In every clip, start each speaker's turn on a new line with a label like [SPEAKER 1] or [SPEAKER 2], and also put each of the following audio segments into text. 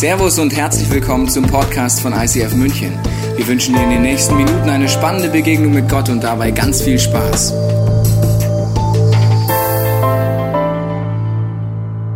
[SPEAKER 1] Servus und herzlich willkommen zum Podcast von ICF München. Wir wünschen dir in den nächsten Minuten eine spannende Begegnung mit Gott und dabei ganz viel Spaß.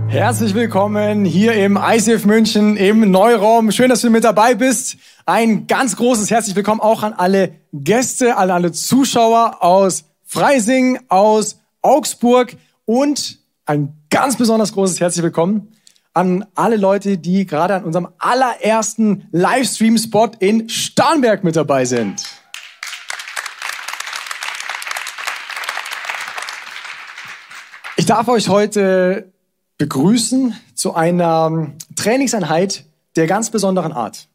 [SPEAKER 2] Herzlich willkommen hier im ICF München im Neuraum. Schön, dass du mit dabei bist. Ein ganz großes herzlich willkommen auch an alle Gäste, an alle Zuschauer aus Freising, aus Augsburg und ein ganz besonders großes herzlich willkommen an alle Leute, die gerade an unserem allerersten Livestream-Spot in Starnberg mit dabei sind. Ich darf euch heute begrüßen zu einer Trainingseinheit der ganz besonderen Art.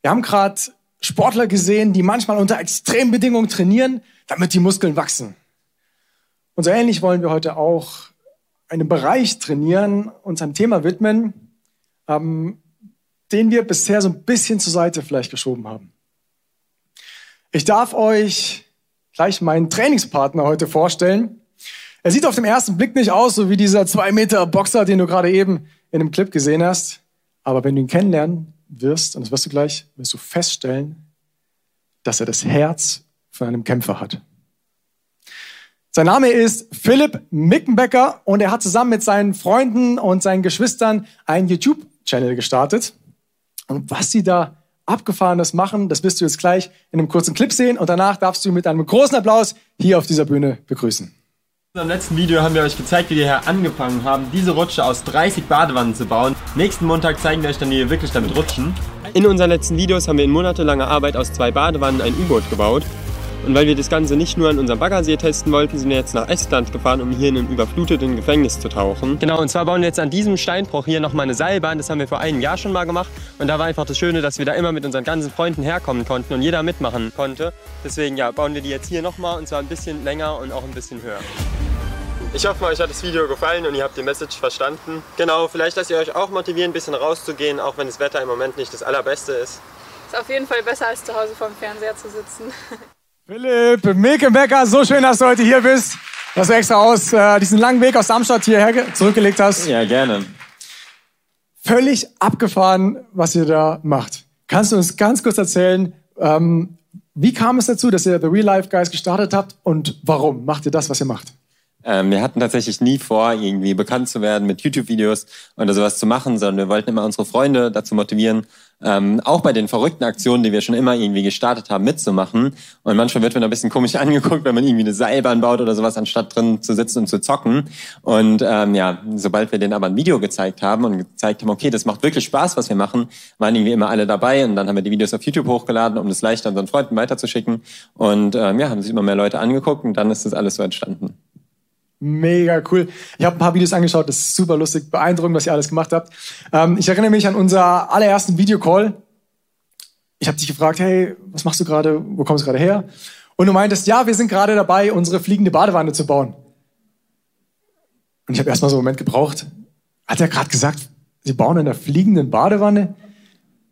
[SPEAKER 2] Wir haben gerade Sportler gesehen, die manchmal unter extremen Bedingungen trainieren, damit die Muskeln wachsen. Und so ähnlich wollen wir heute auch einem Bereich trainieren, uns einem Thema widmen, ähm, den wir bisher so ein bisschen zur Seite vielleicht geschoben haben. Ich darf euch gleich meinen Trainingspartner heute vorstellen. Er sieht auf den ersten Blick nicht aus, so wie dieser zwei Meter Boxer, den du gerade eben in einem Clip gesehen hast. Aber wenn du ihn kennenlernen wirst, und das wirst du gleich, wirst du feststellen, dass er das Herz von einem Kämpfer hat. Sein Name ist Philipp Mickenbecker und er hat zusammen mit seinen Freunden und seinen Geschwistern einen YouTube-Channel gestartet. Und was sie da abgefahrenes machen, das wirst du jetzt gleich in einem kurzen Clip sehen und danach darfst du mit einem großen Applaus hier auf dieser Bühne begrüßen.
[SPEAKER 3] In unserem letzten Video haben wir euch gezeigt, wie wir hier angefangen haben, diese Rutsche aus 30 Badewannen zu bauen. Nächsten Montag zeigen wir euch dann, wie wir wirklich damit rutschen. In unseren letzten Videos haben wir in monatelanger Arbeit aus zwei Badewannen ein U-Boot gebaut. Und weil wir das Ganze nicht nur an unserem Baggersee testen wollten, sind wir jetzt nach Estland gefahren, um hier in einem überfluteten Gefängnis zu tauchen. Genau, und zwar bauen wir jetzt an diesem Steinbruch hier nochmal eine Seilbahn. Das haben wir vor einem Jahr schon mal gemacht. Und da war einfach das Schöne, dass wir da immer mit unseren ganzen Freunden herkommen konnten und jeder mitmachen konnte. Deswegen ja, bauen wir die jetzt hier nochmal und zwar ein bisschen länger und auch ein bisschen höher. Ich hoffe, euch hat das Video gefallen und ihr habt die Message verstanden. Genau, vielleicht lasst ihr euch auch motivieren, ein bisschen rauszugehen, auch wenn das Wetter im Moment nicht das allerbeste ist.
[SPEAKER 4] Ist auf jeden Fall besser, als zu Hause vorm Fernseher zu sitzen.
[SPEAKER 2] Philipp Milkenbecker, so schön, dass du heute hier bist, dass du extra aus äh, diesen langen Weg aus Darmstadt hierher zurückgelegt hast.
[SPEAKER 3] Ja, gerne.
[SPEAKER 2] Völlig abgefahren, was ihr da macht. Kannst du uns ganz kurz erzählen, ähm, wie kam es dazu, dass ihr The Real Life Guys gestartet habt und warum macht ihr das, was ihr macht?
[SPEAKER 3] Ähm, wir hatten tatsächlich nie vor, irgendwie bekannt zu werden mit YouTube-Videos oder sowas zu machen, sondern wir wollten immer unsere Freunde dazu motivieren, ähm, auch bei den verrückten Aktionen, die wir schon immer irgendwie gestartet haben, mitzumachen. Und manchmal wird man ein bisschen komisch angeguckt, wenn man irgendwie eine Seilbahn baut oder sowas, anstatt drin zu sitzen und zu zocken. Und ähm, ja, sobald wir denen aber ein Video gezeigt haben und gezeigt haben, okay, das macht wirklich Spaß, was wir machen, waren irgendwie immer alle dabei. Und dann haben wir die Videos auf YouTube hochgeladen, um das leichter unseren Freunden weiterzuschicken. Und ähm, ja, haben sich immer mehr Leute angeguckt und dann ist das alles so entstanden.
[SPEAKER 2] Mega cool. Ich habe ein paar Videos angeschaut, das ist super lustig, beeindruckend, was ihr alles gemacht habt. Ähm, ich erinnere mich an unser allerersten Videocall. Ich habe dich gefragt, hey, was machst du gerade, wo kommst du gerade her? Und du meintest, ja, wir sind gerade dabei, unsere fliegende Badewanne zu bauen. Und ich habe erstmal so einen Moment gebraucht. Hat er gerade gesagt, sie bauen eine fliegende Badewanne?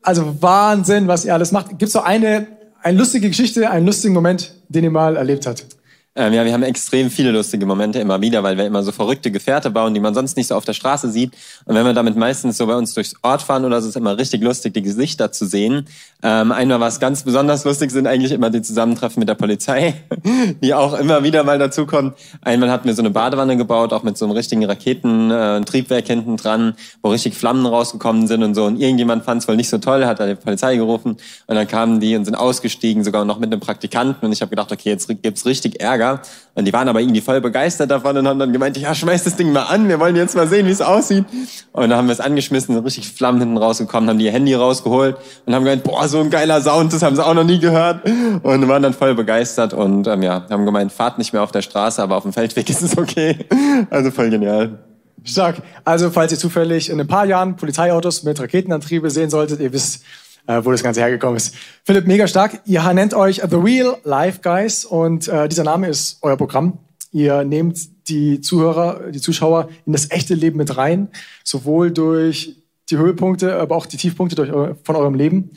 [SPEAKER 2] Also Wahnsinn, was ihr alles macht. Gibt es so eine, eine lustige Geschichte, einen lustigen Moment, den ihr mal erlebt habt?
[SPEAKER 3] Ähm, ja, wir haben extrem viele lustige Momente immer wieder, weil wir immer so verrückte Gefährte bauen, die man sonst nicht so auf der Straße sieht. Und wenn wir damit meistens so bei uns durchs Ort fahren oder so, ist immer richtig lustig, die Gesichter zu sehen. Ähm, einmal was ganz besonders lustig sind eigentlich immer die Zusammentreffen mit der Polizei, die auch immer wieder mal dazukommen. Einmal hatten wir so eine Badewanne gebaut, auch mit so einem richtigen Raketentriebwerk äh, hinten dran, wo richtig Flammen rausgekommen sind und so. Und irgendjemand fand es wohl nicht so toll, hat da die Polizei gerufen. Und dann kamen die und sind ausgestiegen, sogar noch mit einem Praktikanten. Und ich habe gedacht, okay, jetzt gibt's richtig Ärger. Ärger. Und die waren aber irgendwie voll begeistert davon und haben dann gemeint, ja, schmeiß das Ding mal an, wir wollen jetzt mal sehen, wie es aussieht. Und dann haben wir es angeschmissen, sind richtig Flammen hinten rausgekommen, haben die ihr Handy rausgeholt und haben gemeint, boah, so ein geiler Sound, das haben sie auch noch nie gehört. Und waren dann voll begeistert und ähm, ja, haben gemeint, fahrt nicht mehr auf der Straße, aber auf dem Feldweg ist es okay. Also voll genial.
[SPEAKER 2] Stark. Also, falls ihr zufällig in ein paar Jahren Polizeiautos mit Raketenantriebe sehen solltet, ihr wisst, äh, wo das Ganze hergekommen ist. Philipp, mega stark. Ihr nennt euch The Real Life Guys und äh, dieser Name ist euer Programm. Ihr nehmt die Zuhörer, die Zuschauer in das echte Leben mit rein, sowohl durch die Höhepunkte, aber auch die Tiefpunkte durch, von eurem Leben.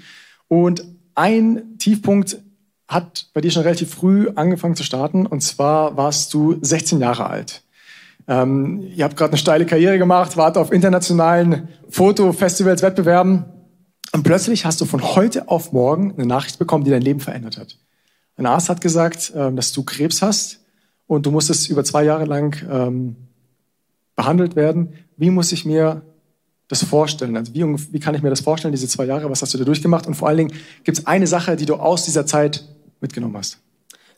[SPEAKER 2] Und ein Tiefpunkt hat bei dir schon relativ früh angefangen zu starten, und zwar warst du 16 Jahre alt. Ähm, ihr habt gerade eine steile Karriere gemacht, wart auf internationalen Fotofestivals, Wettbewerben. Und plötzlich hast du von heute auf morgen eine Nachricht bekommen, die dein Leben verändert hat. Ein Arzt hat gesagt, ähm, dass du Krebs hast und du musstest über zwei Jahre lang ähm, behandelt werden. Wie muss ich mir das vorstellen? Also wie, wie kann ich mir das vorstellen, diese zwei Jahre? Was hast du da durchgemacht? Und vor allen Dingen, gibt es eine Sache, die du aus dieser Zeit mitgenommen hast?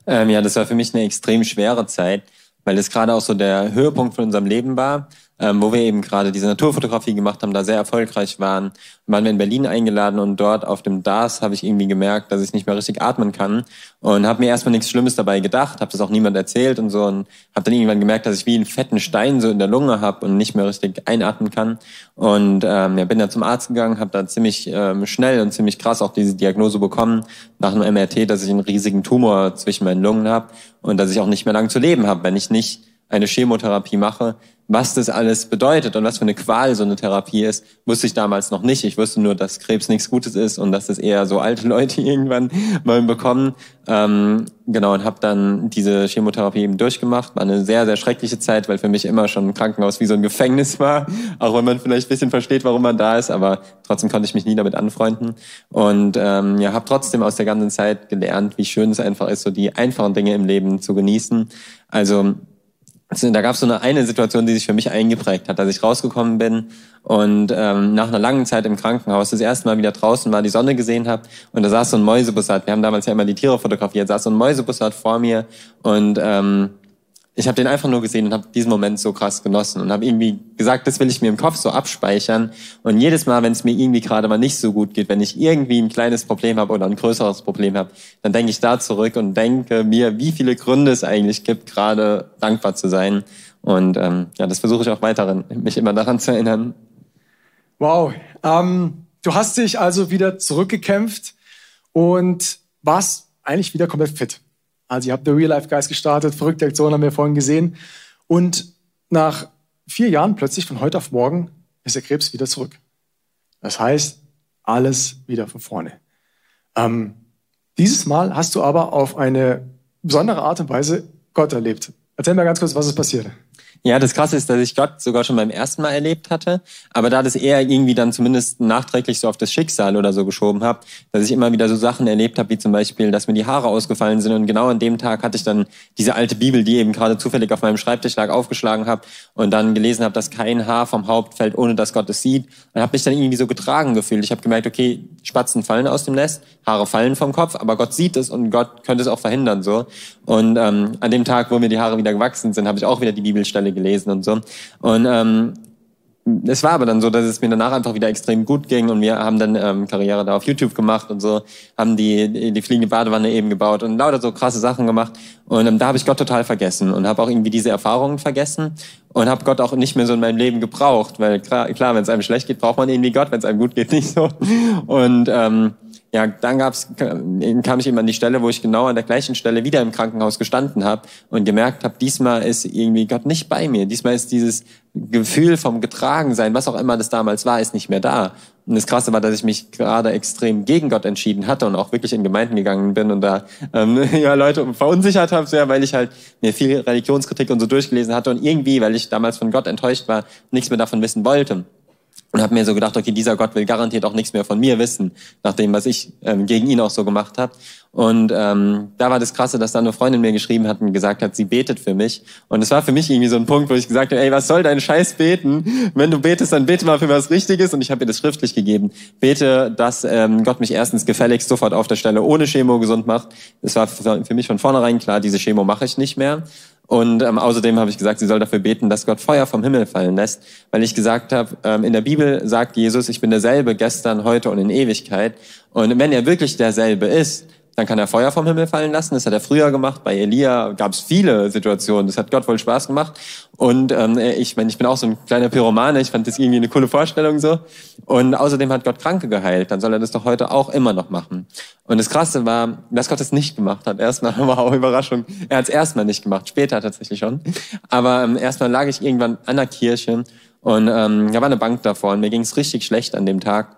[SPEAKER 3] Ähm, ja, das war für mich eine extrem schwere Zeit, weil das gerade auch so der Höhepunkt von unserem Leben war ähm, wo wir eben gerade diese Naturfotografie gemacht haben, da sehr erfolgreich waren. Waren wir in Berlin eingeladen und dort auf dem DAS habe ich irgendwie gemerkt, dass ich nicht mehr richtig atmen kann und habe mir erstmal nichts Schlimmes dabei gedacht, habe das auch niemand erzählt und so und habe dann irgendwann gemerkt, dass ich wie einen fetten Stein so in der Lunge habe und nicht mehr richtig einatmen kann und ähm, ja, bin dann zum Arzt gegangen, habe da ziemlich ähm, schnell und ziemlich krass auch diese Diagnose bekommen nach einem MRT, dass ich einen riesigen Tumor zwischen meinen Lungen habe und dass ich auch nicht mehr lang zu leben habe, wenn ich nicht eine Chemotherapie mache, was das alles bedeutet und was für eine Qual so eine Therapie ist, wusste ich damals noch nicht. Ich wusste nur, dass Krebs nichts Gutes ist und dass es eher so alte Leute irgendwann mal bekommen. Ähm, genau, und habe dann diese Chemotherapie eben durchgemacht. War eine sehr, sehr schreckliche Zeit, weil für mich immer schon ein Krankenhaus wie so ein Gefängnis war. Auch wenn man vielleicht ein bisschen versteht, warum man da ist, aber trotzdem konnte ich mich nie damit anfreunden. Und ähm, ja, habe trotzdem aus der ganzen Zeit gelernt, wie schön es einfach ist, so die einfachen Dinge im Leben zu genießen. Also also, da gab es so eine, eine Situation, die sich für mich eingeprägt hat, dass ich rausgekommen bin und ähm, nach einer langen Zeit im Krankenhaus das erste Mal wieder draußen war, die Sonne gesehen habe und da saß so ein Mäusebussard. Wir haben damals ja immer die Tiere fotografiert, saß so ein Mäusebussard vor mir und ähm, ich habe den einfach nur gesehen und habe diesen Moment so krass genossen und habe irgendwie gesagt, das will ich mir im Kopf so abspeichern. Und jedes Mal, wenn es mir irgendwie gerade mal nicht so gut geht, wenn ich irgendwie ein kleines Problem habe oder ein größeres Problem habe, dann denke ich da zurück und denke mir, wie viele Gründe es eigentlich gibt, gerade dankbar zu sein. Und ähm, ja, das versuche ich auch weiterhin, mich immer daran zu erinnern.
[SPEAKER 2] Wow. Ähm, du hast dich also wieder zurückgekämpft und warst eigentlich wieder komplett fit. Also ihr habt The Real Life Guys gestartet, verrückte Aktion haben wir vorhin gesehen. Und nach vier Jahren plötzlich von heute auf morgen ist der Krebs wieder zurück. Das heißt, alles wieder von vorne. Ähm, dieses Mal hast du aber auf eine besondere Art und Weise Gott erlebt. Erzähl mir ganz kurz, was ist passiert.
[SPEAKER 3] Ja, das Krasse ist, dass ich Gott sogar schon beim ersten Mal erlebt hatte, aber da das eher irgendwie dann zumindest nachträglich so auf das Schicksal oder so geschoben habe, dass ich immer wieder so Sachen erlebt habe, wie zum Beispiel, dass mir die Haare ausgefallen sind und genau an dem Tag hatte ich dann diese alte Bibel, die eben gerade zufällig auf meinem Schreibtisch lag, aufgeschlagen habe und dann gelesen habe, dass kein Haar vom Haupt fällt, ohne dass Gott es sieht. Und habe mich dann irgendwie so getragen gefühlt. Ich habe gemerkt, okay, Spatzen fallen aus dem Nest, Haare fallen vom Kopf, aber Gott sieht es und Gott könnte es auch verhindern so. Und ähm, an dem Tag, wo mir die Haare wieder gewachsen sind, habe ich auch wieder die Bibelstelle gelesen und so. Und ähm, es war aber dann so, dass es mir danach einfach wieder extrem gut ging und wir haben dann ähm, Karriere da auf YouTube gemacht und so, haben die, die fliegende Badewanne eben gebaut und lauter so krasse Sachen gemacht. Und ähm, da habe ich Gott total vergessen und habe auch irgendwie diese Erfahrungen vergessen und habe Gott auch nicht mehr so in meinem Leben gebraucht, weil klar, klar wenn es einem schlecht geht, braucht man irgendwie Gott, wenn es einem gut geht, nicht so. Und ähm, ja, dann gab's, kam ich eben an die Stelle, wo ich genau an der gleichen Stelle wieder im Krankenhaus gestanden habe und gemerkt habe, diesmal ist irgendwie Gott nicht bei mir. Diesmal ist dieses Gefühl vom Getragensein, was auch immer das damals war, ist nicht mehr da. Und das Krasse war, dass ich mich gerade extrem gegen Gott entschieden hatte und auch wirklich in Gemeinden gegangen bin und da ähm, ja, Leute verunsichert habe, sehr, weil ich halt mir viel Religionskritik und so durchgelesen hatte und irgendwie, weil ich damals von Gott enttäuscht war, nichts mehr davon wissen wollte und habe mir so gedacht, okay, dieser Gott will garantiert auch nichts mehr von mir wissen, nach dem, was ich ähm, gegen ihn auch so gemacht habe. Und ähm, da war das Krasse, dass dann eine Freundin mir geschrieben hat und gesagt hat, sie betet für mich. Und es war für mich irgendwie so ein Punkt, wo ich gesagt habe, ey, was soll dein Scheiß beten? Wenn du betest, dann bete mal für was Richtiges. Und ich habe ihr das schriftlich gegeben. Bete, dass ähm, Gott mich erstens gefälligst sofort auf der Stelle ohne Chemo gesund macht. Es war für mich von vornherein klar, diese Chemo mache ich nicht mehr. Und ähm, außerdem habe ich gesagt, sie soll dafür beten, dass Gott Feuer vom Himmel fallen lässt, weil ich gesagt habe, ähm, in der Bibel sagt Jesus, ich bin derselbe gestern, heute und in Ewigkeit. Und wenn er wirklich derselbe ist, dann kann er Feuer vom Himmel fallen lassen. Das hat er früher gemacht. Bei Elia gab es viele Situationen. Das hat Gott voll Spaß gemacht. Und ähm, ich, mein, ich bin auch so ein kleiner Pyromane. Ich fand das irgendwie eine coole Vorstellung so. Und außerdem hat Gott Kranke geheilt. Dann soll er das doch heute auch immer noch machen. Und das Krasse war, dass Gott das nicht gemacht hat. Erstmal war auch Überraschung. Er hat es erstmal nicht gemacht. Später tatsächlich schon. Aber ähm, erstmal lag ich irgendwann an der Kirche und ähm, da war eine Bank davor und mir ging es richtig schlecht an dem Tag.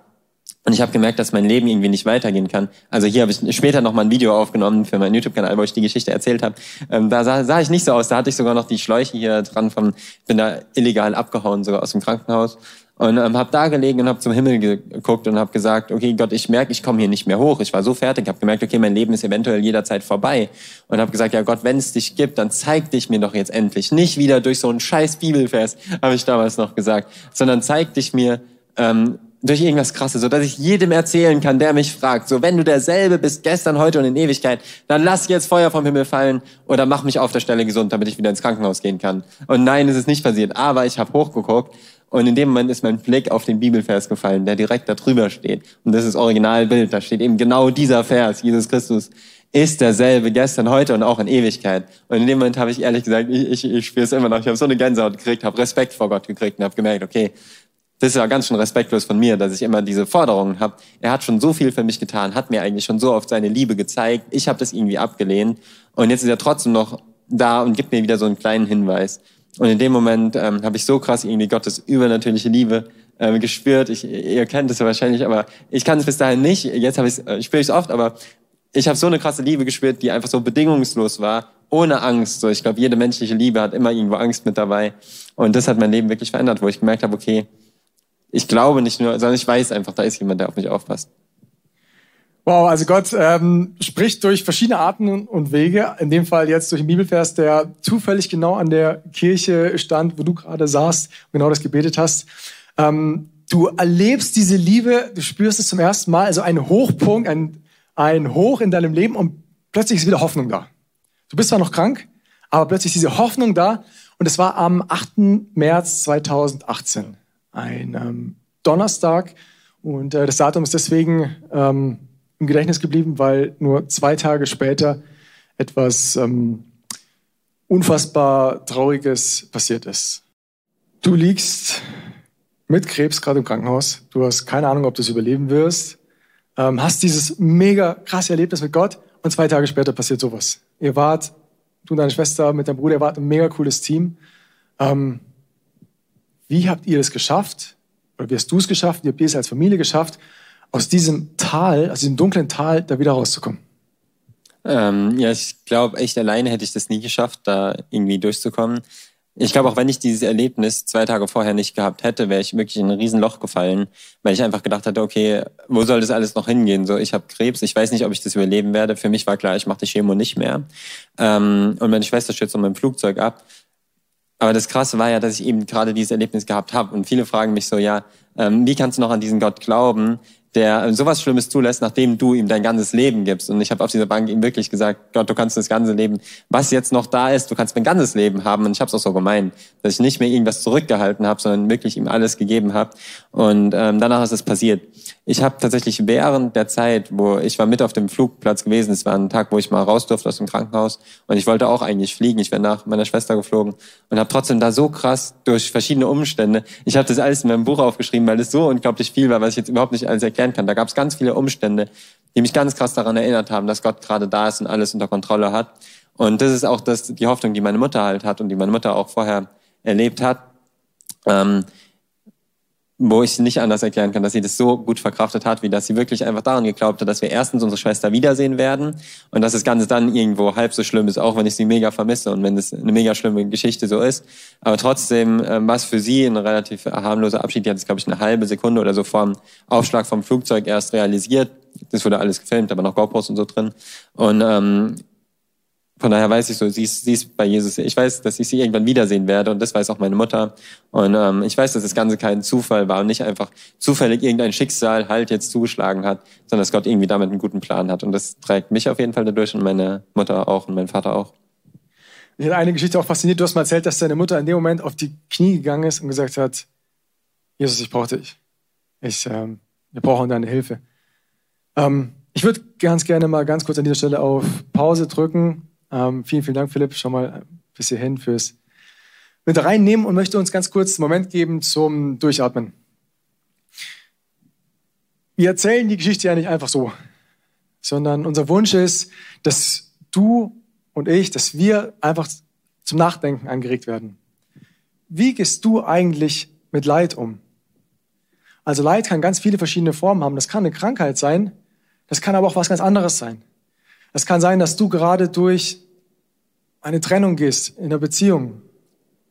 [SPEAKER 3] Und ich habe gemerkt, dass mein Leben irgendwie nicht weitergehen kann. Also hier habe ich später noch mal ein Video aufgenommen für meinen YouTube-Kanal, wo ich die Geschichte erzählt habe. Ähm, da sah, sah ich nicht so aus. Da hatte ich sogar noch die Schläuche hier dran von, bin da illegal abgehauen, sogar aus dem Krankenhaus. Und ähm, habe da gelegen und habe zum Himmel geguckt und habe gesagt, okay Gott, ich merke, ich komme hier nicht mehr hoch. Ich war so fertig, habe gemerkt, okay, mein Leben ist eventuell jederzeit vorbei. Und habe gesagt, ja Gott, wenn es dich gibt, dann zeig dich mir doch jetzt endlich. Nicht wieder durch so einen scheiß Bibelvers, habe ich damals noch gesagt, sondern zeig dich mir ähm, durch irgendwas Krasses, so dass ich jedem erzählen kann, der mich fragt, so wenn du derselbe bist, gestern, heute und in Ewigkeit, dann lass jetzt Feuer vom Himmel fallen oder mach mich auf der Stelle gesund, damit ich wieder ins Krankenhaus gehen kann. Und nein, es ist nicht passiert, aber ich habe hochgeguckt und in dem Moment ist mein Blick auf den Bibelvers gefallen, der direkt da drüber steht. Und das ist das Originalbild, da steht eben genau dieser Vers, Jesus Christus ist derselbe gestern, heute und auch in Ewigkeit. Und in dem Moment habe ich ehrlich gesagt, ich, ich, ich spüre es immer noch, ich habe so eine Gänsehaut gekriegt, habe Respekt vor Gott gekriegt und habe gemerkt, okay, das ist ja ganz schön respektlos von mir, dass ich immer diese Forderungen habe. Er hat schon so viel für mich getan, hat mir eigentlich schon so oft seine Liebe gezeigt. Ich habe das irgendwie abgelehnt. Und jetzt ist er trotzdem noch da und gibt mir wieder so einen kleinen Hinweis. Und in dem Moment ähm, habe ich so krass irgendwie Gottes übernatürliche Liebe ähm, gespürt. Ich, ihr kennt es ja wahrscheinlich, aber ich kann es bis dahin nicht. Jetzt habe ich äh, spüre ich es oft, aber ich habe so eine krasse Liebe gespürt, die einfach so bedingungslos war, ohne Angst. So, ich glaube, jede menschliche Liebe hat immer irgendwo Angst mit dabei. Und das hat mein Leben wirklich verändert, wo ich gemerkt habe, okay, ich glaube nicht nur, sondern ich weiß einfach, da ist jemand, der auf mich aufpasst.
[SPEAKER 2] Wow, also Gott ähm, spricht durch verschiedene Arten und Wege. In dem Fall jetzt durch den Bibelvers, der zufällig genau an der Kirche stand, wo du gerade saßt und genau das gebetet hast. Ähm, du erlebst diese Liebe, du spürst es zum ersten Mal, also ein Hochpunkt, ein, ein Hoch in deinem Leben und plötzlich ist wieder Hoffnung da. Du bist zwar noch krank, aber plötzlich ist diese Hoffnung da und es war am 8. März 2018 ein ähm, Donnerstag. Und äh, das Datum ist deswegen ähm, im Gedächtnis geblieben, weil nur zwei Tage später etwas ähm, unfassbar Trauriges passiert ist. Du liegst mit Krebs gerade im Krankenhaus. Du hast keine Ahnung, ob du es überleben wirst. Ähm, hast dieses mega krasse Erlebnis mit Gott und zwei Tage später passiert sowas. Ihr wart, du und deine Schwester mit deinem Bruder, ihr wart ein mega cooles Team. Ähm, wie habt ihr es geschafft? Oder wie hast du es geschafft? Wie habt ihr es als Familie geschafft, aus diesem Tal, aus diesem dunklen Tal, da wieder rauszukommen?
[SPEAKER 3] Ähm, ja, ich glaube, echt alleine hätte ich das nie geschafft, da irgendwie durchzukommen. Ich glaube, auch wenn ich dieses Erlebnis zwei Tage vorher nicht gehabt hätte, wäre ich wirklich in ein Riesenloch gefallen, weil ich einfach gedacht hatte, okay, wo soll das alles noch hingehen? So, ich habe Krebs, ich weiß nicht, ob ich das überleben werde. Für mich war klar, ich mache die Chemo nicht mehr. Ähm, und meine Schwester stürzt um mein Flugzeug ab. Aber das Krasse war ja, dass ich eben gerade dieses Erlebnis gehabt habe. Und viele fragen mich so, ja, ähm, wie kannst du noch an diesen Gott glauben, der sowas Schlimmes zulässt, nachdem du ihm dein ganzes Leben gibst. Und ich habe auf dieser Bank ihm wirklich gesagt, Gott, du kannst das ganze Leben, was jetzt noch da ist, du kannst mein ganzes Leben haben. Und ich habe es auch so gemeint, dass ich nicht mehr irgendwas zurückgehalten habe, sondern wirklich ihm alles gegeben habe. Und ähm, danach ist es passiert. Ich habe tatsächlich während der Zeit, wo ich war mit auf dem Flugplatz gewesen, es war ein Tag, wo ich mal raus durfte aus dem Krankenhaus und ich wollte auch eigentlich fliegen. Ich wäre nach meiner Schwester geflogen und habe trotzdem da so krass durch verschiedene Umstände, ich habe das alles in meinem Buch aufgeschrieben, weil es so unglaublich viel war, was ich jetzt überhaupt nicht alles erklären kann. Da gab es ganz viele Umstände, die mich ganz krass daran erinnert haben, dass Gott gerade da ist und alles unter Kontrolle hat. Und das ist auch das, die Hoffnung, die meine Mutter halt hat und die meine Mutter auch vorher erlebt hat. Ähm, wo ich nicht anders erklären kann, dass sie das so gut verkraftet hat, wie dass sie wirklich einfach daran geglaubt hat, dass wir erstens unsere Schwester wiedersehen werden und dass das Ganze dann irgendwo halb so schlimm ist, auch wenn ich sie mega vermisse und wenn es eine mega schlimme Geschichte so ist. Aber trotzdem ähm, war es für sie ein relativ harmloser Abschied. Die hat es, glaube ich, eine halbe Sekunde oder so vom Aufschlag vom Flugzeug erst realisiert. Das wurde alles gefilmt, aber noch GoPros und so drin. Und ähm, von daher weiß ich so, sie ist, sie ist bei Jesus. Ich weiß, dass ich sie irgendwann wiedersehen werde und das weiß auch meine Mutter. Und ähm, ich weiß, dass das Ganze kein Zufall war und nicht einfach zufällig irgendein Schicksal halt jetzt zugeschlagen hat, sondern dass Gott irgendwie damit einen guten Plan hat. Und das trägt mich auf jeden Fall dadurch und meine Mutter auch und mein Vater auch.
[SPEAKER 2] Ich hatte eine Geschichte auch fasziniert. Du hast mal erzählt, dass deine Mutter in dem Moment auf die Knie gegangen ist und gesagt hat, Jesus, ich brauche dich. Ich, ähm, wir brauchen deine Hilfe. Ähm, ich würde ganz gerne mal ganz kurz an dieser Stelle auf Pause drücken ähm, vielen, vielen Dank, Philipp, schon mal bis hierhin fürs mit reinnehmen und möchte uns ganz kurz einen Moment geben zum Durchatmen. Wir erzählen die Geschichte ja nicht einfach so, sondern unser Wunsch ist, dass du und ich, dass wir einfach zum Nachdenken angeregt werden. Wie gehst du eigentlich mit Leid um? Also Leid kann ganz viele verschiedene Formen haben. Das kann eine Krankheit sein, das kann aber auch was ganz anderes sein. Es kann sein, dass du gerade durch eine Trennung gehst in der Beziehung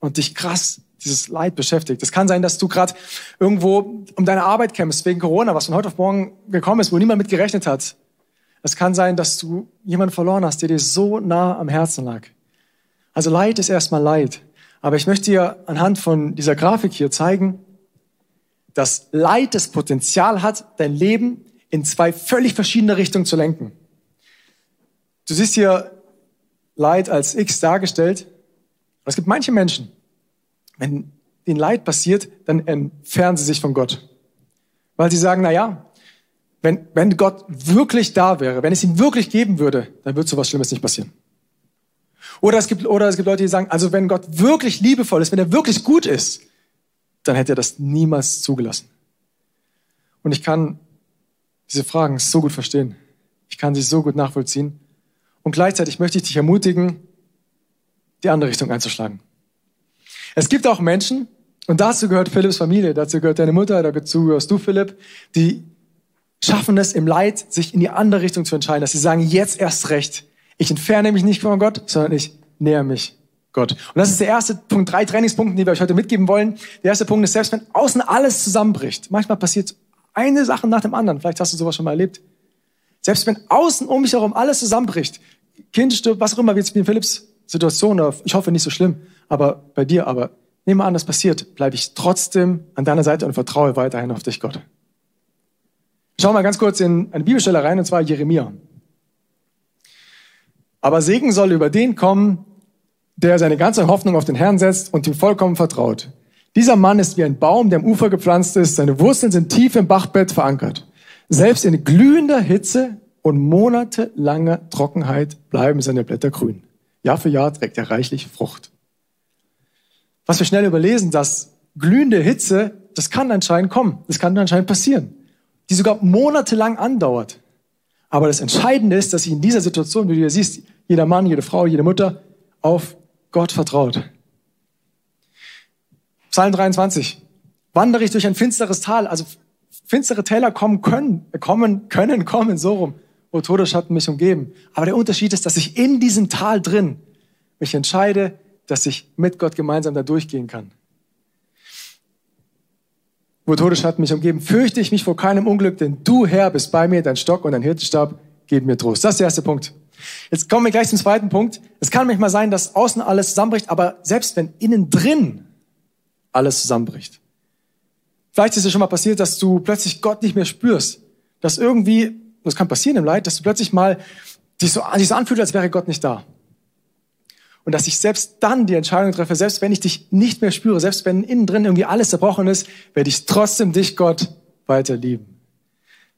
[SPEAKER 2] und dich krass dieses Leid beschäftigt. Es kann sein, dass du gerade irgendwo um deine Arbeit kämpfst wegen Corona, was von heute auf morgen gekommen ist, wo niemand mit gerechnet hat. Es kann sein, dass du jemanden verloren hast, der dir so nah am Herzen lag. Also Leid ist erstmal Leid. Aber ich möchte dir anhand von dieser Grafik hier zeigen, dass Leid das Potenzial hat, dein Leben in zwei völlig verschiedene Richtungen zu lenken. Du siehst hier Leid als X dargestellt. Aber es gibt manche Menschen, wenn ihnen Leid passiert, dann entfernen sie sich von Gott. Weil sie sagen, na ja, wenn, wenn Gott wirklich da wäre, wenn es ihn wirklich geben würde, dann würde so was Schlimmes nicht passieren. Oder es gibt, oder es gibt Leute, die sagen, also wenn Gott wirklich liebevoll ist, wenn er wirklich gut ist, dann hätte er das niemals zugelassen. Und ich kann diese Fragen so gut verstehen. Ich kann sie so gut nachvollziehen. Und gleichzeitig möchte ich dich ermutigen, die andere Richtung einzuschlagen. Es gibt auch Menschen, und dazu gehört Philipps Familie, dazu gehört deine Mutter, dazu gehörst du, Philipp, die schaffen es im Leid, sich in die andere Richtung zu entscheiden, dass sie sagen, jetzt erst recht. Ich entferne mich nicht von Gott, sondern ich näher mich Gott. Und das ist der erste Punkt, drei Trainingspunkte, die wir euch heute mitgeben wollen. Der erste Punkt ist, selbst wenn außen alles zusammenbricht, manchmal passiert eine Sache nach dem anderen, vielleicht hast du sowas schon mal erlebt. Selbst wenn außen um mich herum alles zusammenbricht, Kind stirbt, was auch immer, wie jetzt in Philipps Situation, ich hoffe nicht so schlimm, aber bei dir, aber nehmen wir an, das passiert, bleibe ich trotzdem an deiner Seite und vertraue weiterhin auf dich, Gott. Schau mal ganz kurz in eine Bibelstelle rein, und zwar Jeremia. Aber Segen soll über den kommen, der seine ganze Hoffnung auf den Herrn setzt und ihm vollkommen vertraut. Dieser Mann ist wie ein Baum, der am Ufer gepflanzt ist. Seine Wurzeln sind tief im Bachbett verankert. Selbst in glühender Hitze und monatelanger Trockenheit bleiben seine Blätter grün. Jahr für Jahr trägt er reichlich Frucht. Was wir schnell überlesen, dass glühende Hitze, das kann anscheinend kommen. Das kann anscheinend passieren. Die sogar monatelang andauert. Aber das Entscheidende ist, dass sich in dieser Situation, wie du hier siehst, jeder Mann, jede Frau, jede Mutter auf Gott vertraut. Psalm 23. Wandere ich durch ein finsteres Tal, also finstere Täler kommen können, kommen, können kommen, so rum, wo Todesschatten mich umgeben. Aber der Unterschied ist, dass ich in diesem Tal drin mich entscheide, dass ich mit Gott gemeinsam da durchgehen kann. Wo Todesschatten mich umgeben, fürchte ich mich vor keinem Unglück, denn du, Herr, bist bei mir, dein Stock und dein Hirtenstab geben mir Trost. Das ist der erste Punkt. Jetzt kommen wir gleich zum zweiten Punkt. Es kann manchmal sein, dass außen alles zusammenbricht, aber selbst wenn innen drin alles zusammenbricht. Vielleicht ist es schon mal passiert, dass du plötzlich Gott nicht mehr spürst. Dass irgendwie, das kann passieren im Leid, dass du plötzlich mal dich so, dich so anfühlst, als wäre Gott nicht da. Und dass ich selbst dann die Entscheidung treffe, selbst wenn ich dich nicht mehr spüre, selbst wenn innen drin irgendwie alles zerbrochen ist, werde ich trotzdem dich, Gott, weiter lieben.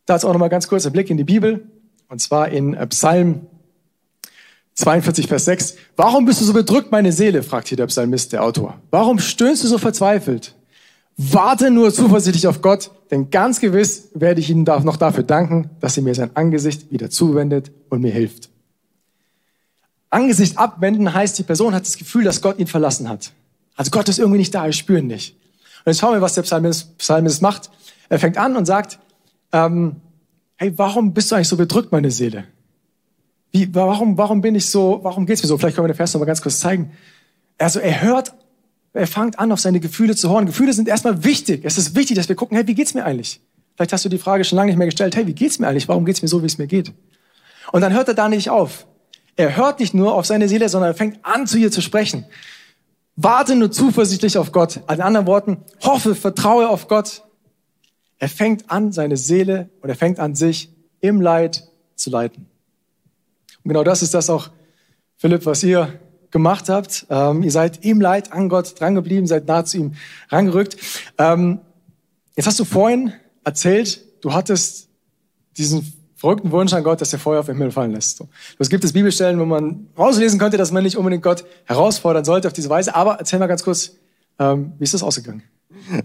[SPEAKER 2] Dazu auch nochmal ganz kurz ein Blick in die Bibel. Und zwar in äh, Psalm 42, Vers 6. Warum bist du so bedrückt, meine Seele? fragt hier der Psalmist, der Autor. Warum stöhnst du so verzweifelt? Warte nur zuversichtlich auf Gott, denn ganz gewiss werde ich ihm noch dafür danken, dass er mir sein Angesicht wieder zuwendet und mir hilft. Angesicht abwenden heißt, die Person hat das Gefühl, dass Gott ihn verlassen hat. Also Gott ist irgendwie nicht da, wir spüren nicht. Und jetzt schauen wir, was der Psalmist, Psalmist macht. Er fängt an und sagt, ähm, hey, warum bist du eigentlich so bedrückt, meine Seele? Wie, warum, warum bin ich so, warum geht's mir so? Vielleicht können wir den Vers noch mal ganz kurz zeigen. Also er hört, er fängt an, auf seine Gefühle zu hören. Gefühle sind erstmal wichtig. Es ist wichtig, dass wir gucken, hey, wie geht's mir eigentlich? Vielleicht hast du die Frage schon lange nicht mehr gestellt, hey, wie geht's mir eigentlich? Warum geht's mir so, wie es mir geht? Und dann hört er da nicht auf. Er hört nicht nur auf seine Seele, sondern er fängt an, zu ihr zu sprechen. Warte nur zuversichtlich auf Gott. In anderen Worten, hoffe, vertraue auf Gott. Er fängt an, seine Seele und er fängt an, sich im Leid zu leiten. Und genau das ist das auch, Philipp, was ihr gemacht habt. Ähm, ihr seid im Leid an Gott drangeblieben, seid nah zu ihm rangerückt. Ähm, jetzt hast du vorhin erzählt, du hattest diesen verrückten Wunsch an Gott, dass er Feuer auf den Himmel fallen lässt. So. Es gibt es Bibelstellen, wo man rauslesen könnte, dass man nicht unbedingt Gott herausfordern sollte auf diese Weise. Aber erzähl mal ganz kurz, ähm, wie ist das ausgegangen?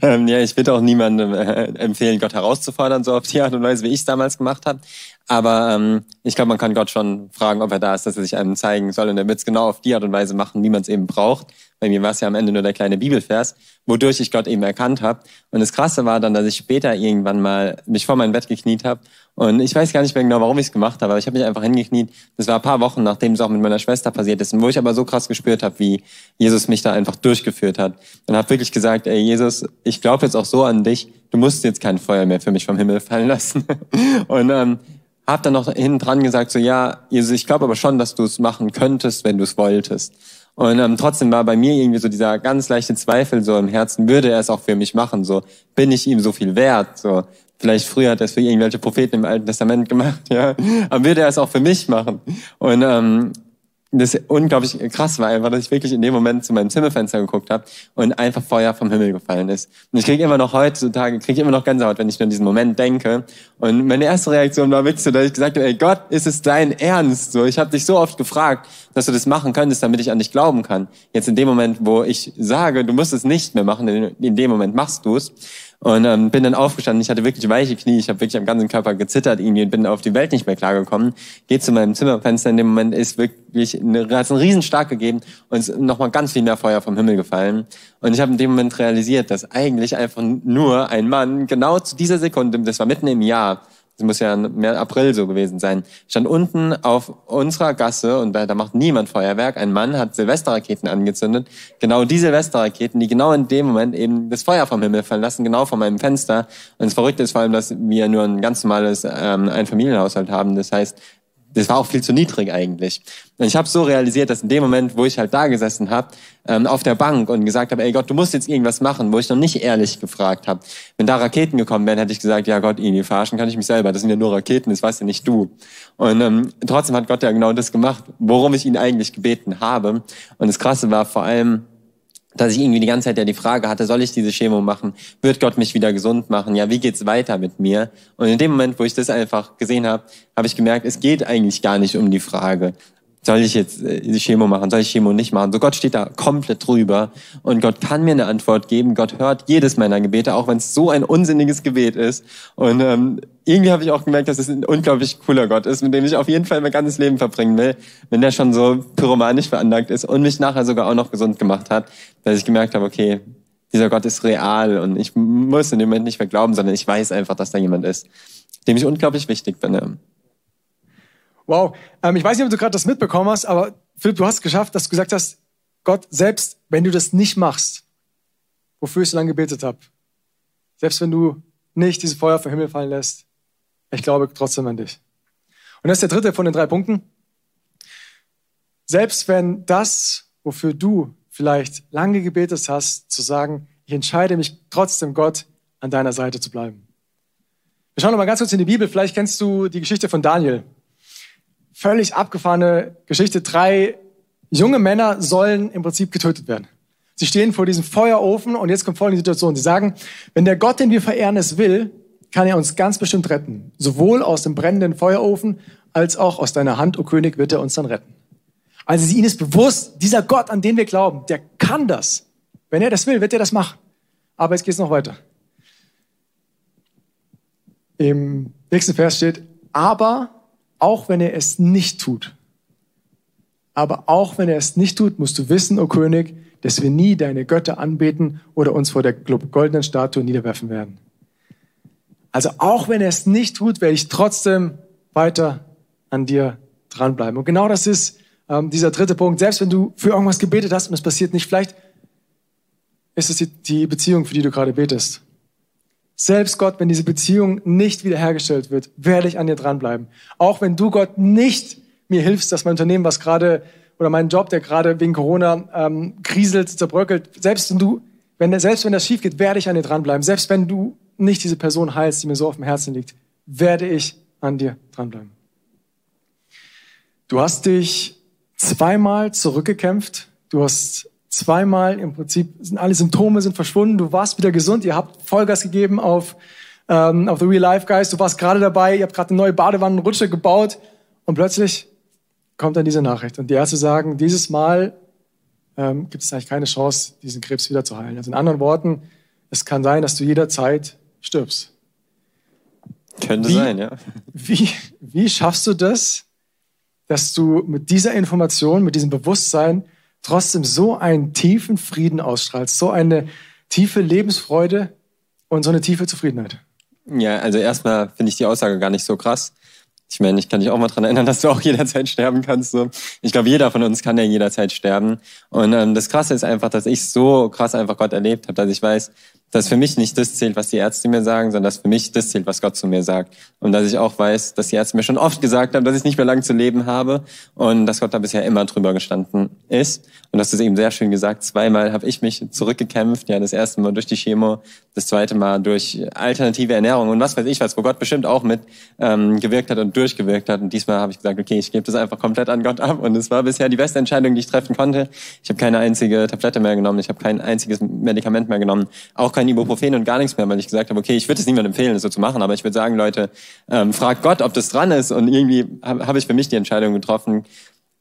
[SPEAKER 3] Ähm, ja, ich würde auch niemandem äh, empfehlen, Gott herauszufordern, so auf die Art und Weise, wie ich es damals gemacht habe. Aber ähm, ich glaube, man kann Gott schon fragen, ob er da ist, dass er sich einem zeigen soll. Und er wird es genau auf die Art und Weise machen, wie man es eben braucht. Bei mir war es ja am Ende nur der kleine Bibelvers, wodurch ich Gott eben erkannt habe. Und das Krasse war dann, dass ich später irgendwann mal mich vor mein Bett gekniet habe. Und ich weiß gar nicht mehr genau, warum ich es gemacht habe, aber ich habe mich einfach hingekniet. Das war ein paar Wochen, nachdem es auch mit meiner Schwester passiert ist. Und wo ich aber so krass gespürt habe, wie Jesus mich da einfach durchgeführt hat. Und habe wirklich gesagt, ey Jesus, ich glaube jetzt auch so an dich. Du musst jetzt kein Feuer mehr für mich vom Himmel fallen lassen. und ähm, hab dann noch hinten dran gesagt, so ja, Jesus, ich glaube aber schon, dass du es machen könntest, wenn du es wolltest. Und ähm, trotzdem war bei mir irgendwie so dieser ganz leichte Zweifel so im Herzen, würde er es auch für mich machen? So, bin ich ihm so viel wert? So, vielleicht früher hat er es für irgendwelche Propheten im Alten Testament gemacht, ja, aber würde er es auch für mich machen? Und ähm, das unglaublich krass war einfach, dass ich wirklich in dem Moment zu meinem Zimmerfenster geguckt habe und einfach Feuer vom Himmel gefallen ist. Und ich kriege immer noch heutzutage, kriege immer noch Gänsehaut, wenn ich nur an diesen Moment denke. Und meine erste Reaktion war wirklich so, dass ich gesagt habe, ey Gott, ist es dein Ernst? So, ich habe dich so oft gefragt, dass du das machen könntest, damit ich an dich glauben kann. Jetzt in dem Moment, wo ich sage, du musst es nicht mehr machen, in dem Moment machst du es. Und ähm, bin dann aufgestanden. Ich hatte wirklich weiche Knie. Ich habe wirklich am ganzen Körper gezittert irgendwie und bin auf die Welt nicht mehr klargekommen. Geht zu meinem Zimmerfenster. In dem Moment ist wirklich eine, hat einen Riesenschlag gegeben und ist nochmal ganz viel mehr Feuer vom Himmel gefallen. Und ich habe in dem Moment realisiert, dass eigentlich einfach nur ein Mann genau zu dieser Sekunde, das war mitten im Jahr, das muss ja mehr April so gewesen sein, stand unten auf unserer Gasse und da, da macht niemand Feuerwerk. Ein Mann hat Silvesterraketen angezündet. Genau die Silvesterraketen, die genau in dem Moment eben das Feuer vom Himmel fallen lassen, genau vor meinem Fenster. Und das Verrückte ist vor allem, dass wir nur ein ganz normales ähm, Einfamilienhaushalt haben. Das heißt, das war auch viel zu niedrig eigentlich. Und ich habe so realisiert, dass in dem Moment, wo ich halt da gesessen habe, ähm, auf der Bank und gesagt habe, ey Gott, du musst jetzt irgendwas machen, wo ich noch nicht ehrlich gefragt habe. Wenn da Raketen gekommen wären, hätte ich gesagt, ja Gott, irgendwie verarschen kann ich mich selber. Das sind ja nur Raketen, das weißt ja nicht du. Und ähm, trotzdem hat Gott ja genau das gemacht, worum ich ihn eigentlich gebeten habe. Und das Krasse war vor allem, dass ich irgendwie die ganze Zeit ja die Frage hatte, soll ich diese Chemo machen? Wird Gott mich wieder gesund machen? Ja, wie geht's weiter mit mir? Und in dem Moment, wo ich das einfach gesehen habe, habe ich gemerkt, es geht eigentlich gar nicht um die Frage, soll ich jetzt äh, die Chemo machen? Soll ich Chemo nicht machen? So Gott steht da komplett drüber und Gott kann mir eine Antwort geben. Gott hört jedes meiner Gebete, auch wenn es so ein unsinniges Gebet ist. Und ähm, irgendwie habe ich auch gemerkt, dass es ein unglaublich cooler Gott ist, mit dem ich auf jeden Fall mein ganzes Leben verbringen will, wenn der schon so pyromanisch veranlagt ist und mich nachher sogar auch noch gesund gemacht hat, dass ich gemerkt habe, okay, dieser Gott ist real und ich muss in dem Moment nicht mehr glauben, sondern ich weiß einfach, dass da jemand ist, dem ich unglaublich wichtig bin.
[SPEAKER 2] Wow. Ähm, ich weiß nicht, ob du gerade das mitbekommen hast, aber Philipp, du hast es geschafft, dass du gesagt hast, Gott, selbst wenn du das nicht machst, wofür ich so lange gebetet habe, selbst wenn du nicht dieses Feuer vom Himmel fallen lässt, ich glaube trotzdem an dich. Und das ist der dritte von den drei Punkten. Selbst wenn das, wofür du vielleicht lange gebetet hast, zu sagen, ich entscheide mich trotzdem, Gott, an deiner Seite zu bleiben. Wir schauen noch mal ganz kurz in die Bibel. Vielleicht kennst du die Geschichte von Daniel völlig abgefahrene Geschichte. Drei junge Männer sollen im Prinzip getötet werden. Sie stehen vor diesem Feuerofen und jetzt kommt folgende Situation. Sie sagen, wenn der Gott, den wir verehren, es will, kann er uns ganz bestimmt retten. Sowohl aus dem brennenden Feuerofen als auch aus deiner Hand, o oh König, wird er uns dann retten. Also ihnen ist bewusst, dieser Gott, an den wir glauben, der kann das. Wenn er das will, wird er das machen. Aber jetzt geht es noch weiter. Im nächsten Vers steht, aber auch wenn er es nicht tut. Aber auch wenn er es nicht tut, musst du wissen, o oh König, dass wir nie deine Götter anbeten oder uns vor der goldenen Statue niederwerfen werden. Also auch wenn er es nicht tut, werde ich trotzdem weiter an dir dranbleiben. Und genau das ist ähm, dieser dritte Punkt. Selbst wenn du für irgendwas gebetet hast und es passiert nicht, vielleicht ist es die, die Beziehung, für die du gerade betest. Selbst Gott, wenn diese Beziehung nicht wiederhergestellt wird, werde ich an dir dranbleiben. Auch wenn du Gott nicht mir hilfst, dass mein Unternehmen, was gerade oder mein Job, der gerade wegen Corona ähm, kriselt, zerbröckelt, selbst wenn du, wenn selbst wenn das schief geht, werde ich an dir dranbleiben. Selbst wenn du nicht diese Person heilst, die mir so auf dem Herzen liegt, werde ich an dir dranbleiben. Du hast dich zweimal zurückgekämpft. Du hast zweimal im Prinzip sind alle Symptome sind verschwunden. Du warst wieder gesund. Ihr habt Vollgas gegeben auf, ähm, auf The Real Life Guys. Du warst gerade dabei. Ihr habt gerade eine neue Badewannenrutsche gebaut. Und plötzlich kommt dann diese Nachricht. Und die Ärzte sagen, dieses Mal ähm, gibt es eigentlich keine Chance, diesen Krebs wieder zu heilen. Also in anderen Worten, es kann sein, dass du jederzeit stirbst.
[SPEAKER 3] Könnte
[SPEAKER 2] Wie-
[SPEAKER 3] sein, ja.
[SPEAKER 2] Wie, wie schaffst du das, dass du mit dieser Information, mit diesem Bewusstsein trotzdem so einen tiefen Frieden ausstrahlst, so eine tiefe Lebensfreude und so eine tiefe Zufriedenheit?
[SPEAKER 3] Ja, also erstmal finde ich die Aussage gar nicht so krass. Ich meine, ich kann dich auch mal dran erinnern, dass du auch jederzeit sterben kannst. So. Ich glaube, jeder von uns kann ja jederzeit sterben. Und ähm, das Krasse ist einfach, dass ich so krass einfach Gott erlebt habe, dass ich weiß, dass für mich nicht das zählt, was die Ärzte mir sagen, sondern dass für mich das zählt, was Gott zu mir sagt. Und dass ich auch weiß, dass die Ärzte mir schon oft gesagt haben, dass ich nicht mehr lange zu leben habe und dass Gott da bisher immer drüber gestanden ist. Und das ist eben sehr schön gesagt. Zweimal habe ich mich zurückgekämpft. Ja, das erste Mal durch die Chemo, das zweite Mal durch alternative Ernährung und was weiß ich was, wo Gott bestimmt auch mit ähm, gewirkt hat und durchgewirkt hat. Und diesmal habe ich gesagt, okay, ich gebe das einfach komplett an Gott ab. Und es war bisher die beste Entscheidung, die ich treffen konnte. Ich habe keine einzige Tablette mehr genommen, ich habe kein einziges Medikament mehr genommen, auch kein Ibuprofen und gar nichts mehr, weil ich gesagt habe, okay, ich würde es niemandem empfehlen, das so zu machen, aber ich würde sagen, Leute, ähm, fragt Gott, ob das dran ist. Und irgendwie habe hab ich für mich die Entscheidung getroffen,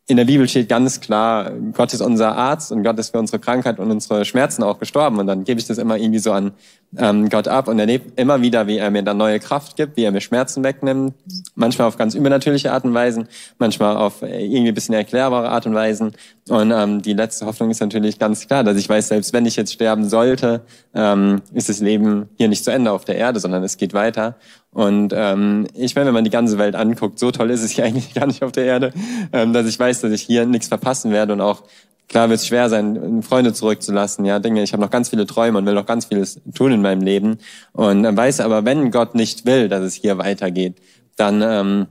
[SPEAKER 3] in der Bibel steht ganz klar, Gott ist unser Arzt und Gott ist für unsere Krankheit und unsere Schmerzen auch gestorben. Und dann gebe ich das immer irgendwie so an ähm, Gott ab und erlebe immer wieder, wie er mir dann neue Kraft gibt, wie er mir Schmerzen wegnimmt. Manchmal auf ganz übernatürliche Art und Weisen, manchmal auf äh, irgendwie ein bisschen erklärbare Art und Weisen. Und ähm, die letzte Hoffnung ist natürlich ganz klar, dass ich weiß, selbst wenn ich jetzt sterben sollte, ähm, ist das Leben hier nicht zu Ende auf der Erde, sondern es geht weiter. Und ähm, ich meine, wenn man die ganze Welt anguckt, so toll ist es hier eigentlich gar nicht auf der Erde, ähm, dass ich weiß, dass ich hier nichts verpassen werde und auch klar wird es schwer sein, Freunde zurückzulassen. Ja, Dinge, ich habe noch ganz viele Träume und will noch ganz vieles tun in meinem Leben und äh, weiß aber, wenn Gott nicht will, dass es hier weitergeht, dann ähm,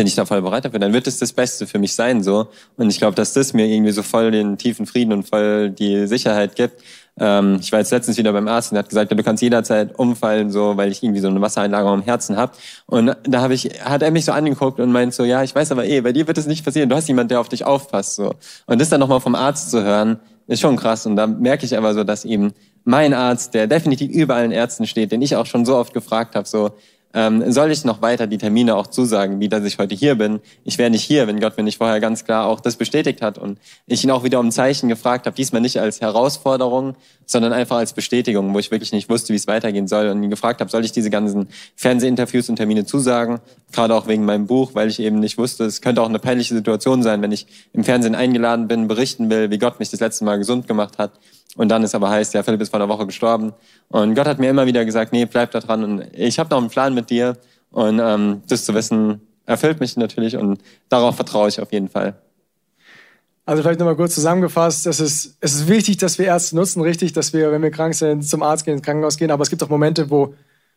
[SPEAKER 3] bin ich da voll bereit dafür. Dann wird es das Beste für mich sein so. Und ich glaube, dass das mir irgendwie so voll den tiefen Frieden und voll die Sicherheit gibt. Ähm, ich war jetzt letztens wieder beim Arzt und hat gesagt, ja, du kannst jederzeit umfallen, so, weil ich irgendwie so eine Wassereinlagerung im Herzen habe. Und da habe ich, hat er mich so angeguckt und meint so, ja, ich weiß aber eh, bei dir wird es nicht passieren. Du hast jemand, der auf dich aufpasst, so. Und das dann nochmal vom Arzt zu hören, ist schon krass. Und da merke ich aber so, dass eben mein Arzt, der definitiv über allen Ärzten steht, den ich auch schon so oft gefragt habe, so, ähm, soll ich noch weiter die Termine auch zusagen, wie dass ich heute hier bin. Ich wäre nicht hier, wenn Gott mir nicht vorher ganz klar auch das bestätigt hat und ich ihn auch wieder um Zeichen gefragt habe, diesmal nicht als Herausforderung, sondern einfach als Bestätigung, wo ich wirklich nicht wusste, wie es weitergehen soll und ihn gefragt habe, soll ich diese ganzen Fernsehinterviews und Termine zusagen, gerade auch wegen meinem Buch, weil ich eben nicht wusste, es könnte auch eine peinliche Situation sein, wenn ich im Fernsehen eingeladen bin, berichten will, wie Gott mich das letzte Mal gesund gemacht hat und dann ist aber heißt, ja, Philipp ist vor einer Woche gestorben. Und Gott hat mir immer wieder gesagt, nee, bleib da dran. Und ich habe noch einen Plan mit dir. Und ähm, das zu wissen, erfüllt mich natürlich. Und darauf vertraue ich auf jeden Fall.
[SPEAKER 2] Also vielleicht nochmal kurz zusammengefasst, es ist, es ist wichtig, dass wir Ärzte nutzen, richtig, dass wir, wenn wir krank sind, zum Arzt gehen, ins Krankenhaus gehen, aber es gibt auch Momente, wo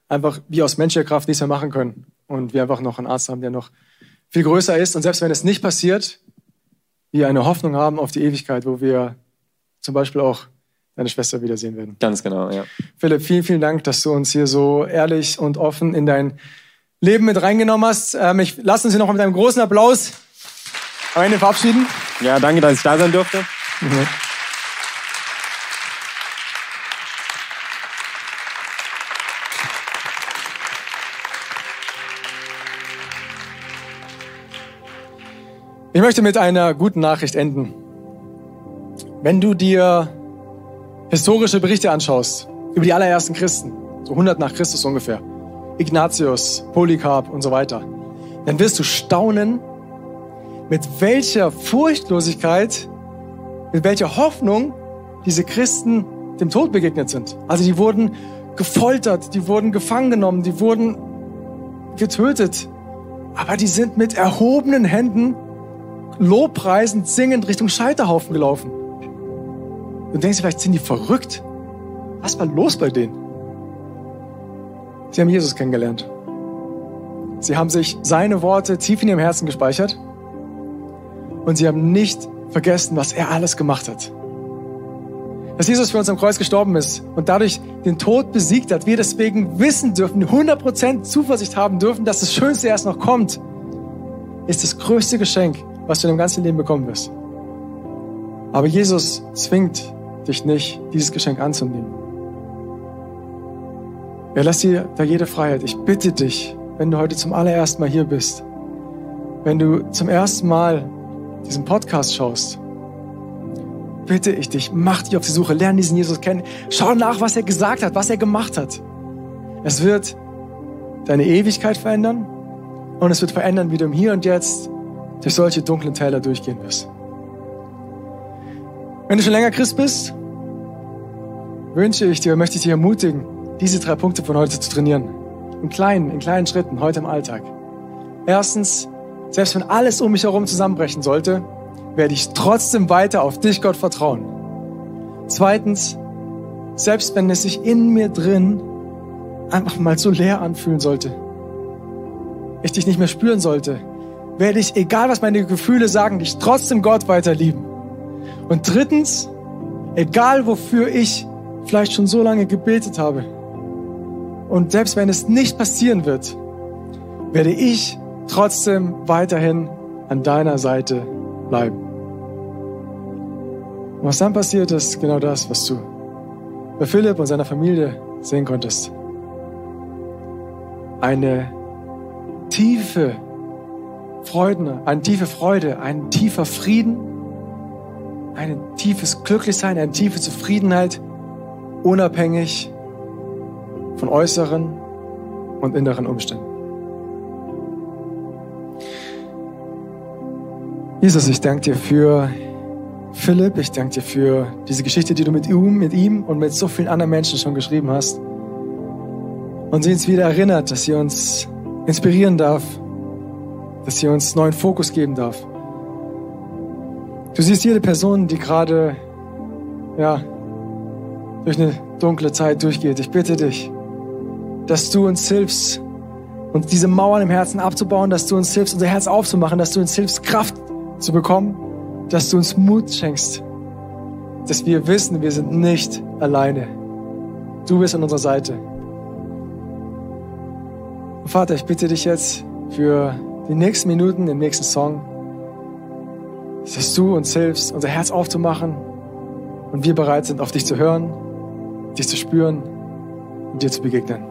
[SPEAKER 2] einfach wir aus menschlicher Kraft nichts mehr machen können und wir einfach noch einen Arzt haben, der noch viel größer ist und selbst wenn es nicht passiert, wir eine Hoffnung haben auf die Ewigkeit, wo wir zum Beispiel auch deine Schwester wiedersehen werden.
[SPEAKER 3] Ganz genau, ja.
[SPEAKER 2] Philipp, vielen, vielen Dank, dass du uns hier so ehrlich und offen in dein Leben mit reingenommen hast. Ähm, ich lass uns hier noch mit einem großen Applaus am Ende verabschieden.
[SPEAKER 3] Ja, danke, dass ich da sein durfte.
[SPEAKER 2] Ich möchte mit einer guten Nachricht enden. Wenn du dir historische Berichte anschaust über die allerersten Christen, so 100 nach Christus ungefähr, Ignatius, Polycarp und so weiter, dann wirst du staunen, mit welcher Furchtlosigkeit, mit welcher Hoffnung diese Christen dem Tod begegnet sind. Also die wurden gefoltert, die wurden gefangen genommen, die wurden getötet. Aber die sind mit erhobenen Händen lobpreisend, singend Richtung Scheiterhaufen gelaufen. Du denkst, vielleicht sind die verrückt. Was war los bei denen? Sie haben Jesus kennengelernt. Sie haben sich seine Worte tief in ihrem Herzen gespeichert. Und sie haben nicht vergessen, was er alles gemacht hat. Dass Jesus für uns am Kreuz gestorben ist und dadurch den Tod besiegt hat, wir deswegen wissen dürfen, 100% Zuversicht haben dürfen, dass das Schönste erst noch kommt, ist das größte Geschenk, was du in deinem ganzen Leben bekommen wirst. Aber Jesus zwingt dich nicht, dieses Geschenk anzunehmen. Er lässt dir da jede Freiheit. Ich bitte dich, wenn du heute zum allerersten Mal hier bist, wenn du zum ersten Mal diesen Podcast schaust, bitte ich dich, mach dich auf die Suche, lerne diesen Jesus kennen, schau nach, was er gesagt hat, was er gemacht hat. Es wird deine Ewigkeit verändern und es wird verändern, wie du im Hier und Jetzt durch solche dunklen Täler durchgehen wirst. Wenn du schon länger Christ bist, wünsche ich dir, möchte ich dich ermutigen, diese drei Punkte von heute zu trainieren. In kleinen, in kleinen Schritten, heute im Alltag. Erstens, selbst wenn alles um mich herum zusammenbrechen sollte, werde ich trotzdem weiter auf dich, Gott, vertrauen. Zweitens, selbst wenn es sich in mir drin einfach mal so leer anfühlen sollte, ich dich nicht mehr spüren sollte, werde ich, egal was meine Gefühle sagen, dich trotzdem Gott weiter lieben. Und drittens, egal wofür ich vielleicht schon so lange gebetet habe, und selbst wenn es nicht passieren wird, werde ich trotzdem weiterhin an deiner Seite bleiben. Und was dann passiert ist, genau das, was du bei Philipp und seiner Familie sehen konntest. Eine tiefe Freude, eine tiefe Freude, ein tiefer Frieden, ein tiefes Glücklichsein, eine tiefe Zufriedenheit, unabhängig von äußeren und inneren Umständen. Jesus, ich danke dir für Philipp, ich danke dir für diese Geschichte, die du mit ihm, mit ihm und mit so vielen anderen Menschen schon geschrieben hast. Und sie uns wieder erinnert, dass sie uns inspirieren darf, dass sie uns neuen Fokus geben darf. Du siehst jede Person, die gerade ja, durch eine dunkle Zeit durchgeht. Ich bitte dich, dass du uns hilfst, uns diese Mauern im Herzen abzubauen, dass du uns hilfst, unser Herz aufzumachen, dass du uns hilfst, Kraft zu bekommen, dass du uns Mut schenkst, dass wir wissen, wir sind nicht alleine. Du bist an unserer Seite. Vater, ich bitte dich jetzt für die nächsten Minuten, den nächsten Song, dass du uns hilfst, unser Herz aufzumachen und wir bereit sind, auf dich zu hören, dich zu spüren und dir zu begegnen.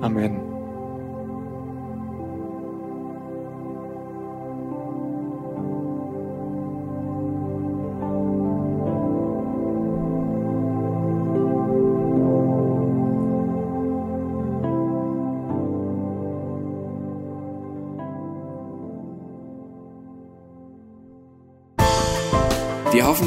[SPEAKER 2] Amen.